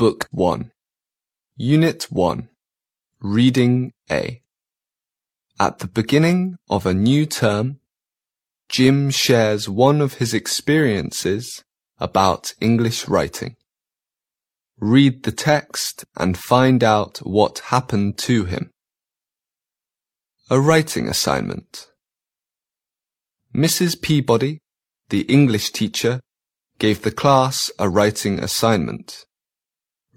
1 Unit 1 Reading A At the beginning of a new term, Jim shares one of his experiences about English writing. Read the text and find out what happened to him. A writing assignment. Mrs. Peabody, the English teacher, gave the class a writing assignment.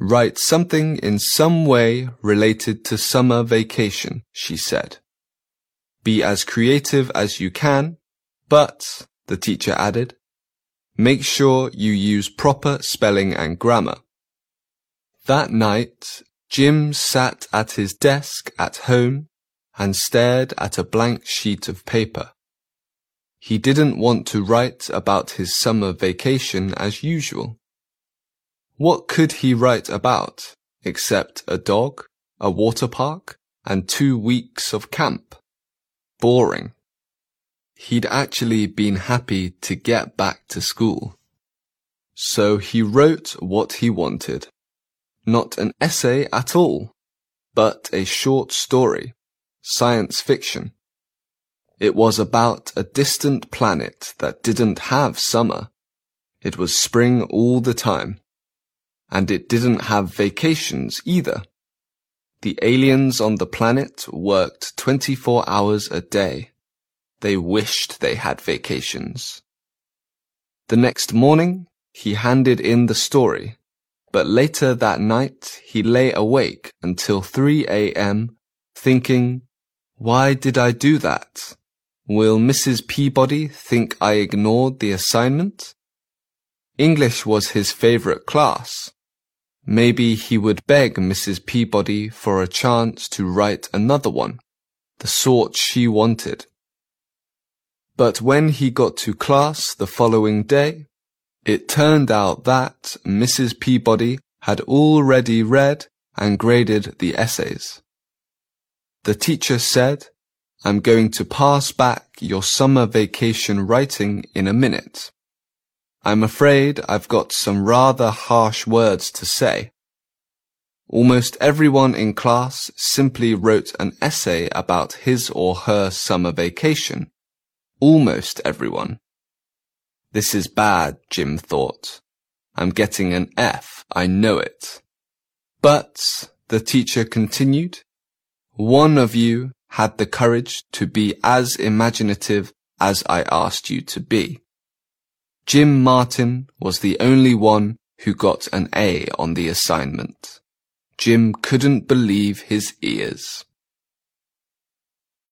Write something in some way related to summer vacation, she said. Be as creative as you can, but, the teacher added, make sure you use proper spelling and grammar. That night, Jim sat at his desk at home and stared at a blank sheet of paper. He didn't want to write about his summer vacation as usual. What could he write about except a dog, a water park, and two weeks of camp? Boring. He'd actually been happy to get back to school. So he wrote what he wanted. Not an essay at all, but a short story, science fiction. It was about a distant planet that didn't have summer. It was spring all the time. And it didn't have vacations either. The aliens on the planet worked 24 hours a day. They wished they had vacations. The next morning, he handed in the story, but later that night he lay awake until 3 a.m. thinking, why did I do that? Will Mrs. Peabody think I ignored the assignment? English was his favorite class. Maybe he would beg Mrs. Peabody for a chance to write another one, the sort she wanted. But when he got to class the following day, it turned out that Mrs. Peabody had already read and graded the essays. The teacher said I'm going to pass back your summer vacation writing in a minute. I'm afraid I've got some rather harsh words to say. Almost everyone in class simply wrote an essay about his or her summer vacation. Almost everyone. This is bad, Jim thought. I'm getting an F, I know it. But, the teacher continued, one of you had the courage to be as imaginative as I asked you to be. Jim Martin was the only one who got an A on the assignment. Jim couldn't believe his ears.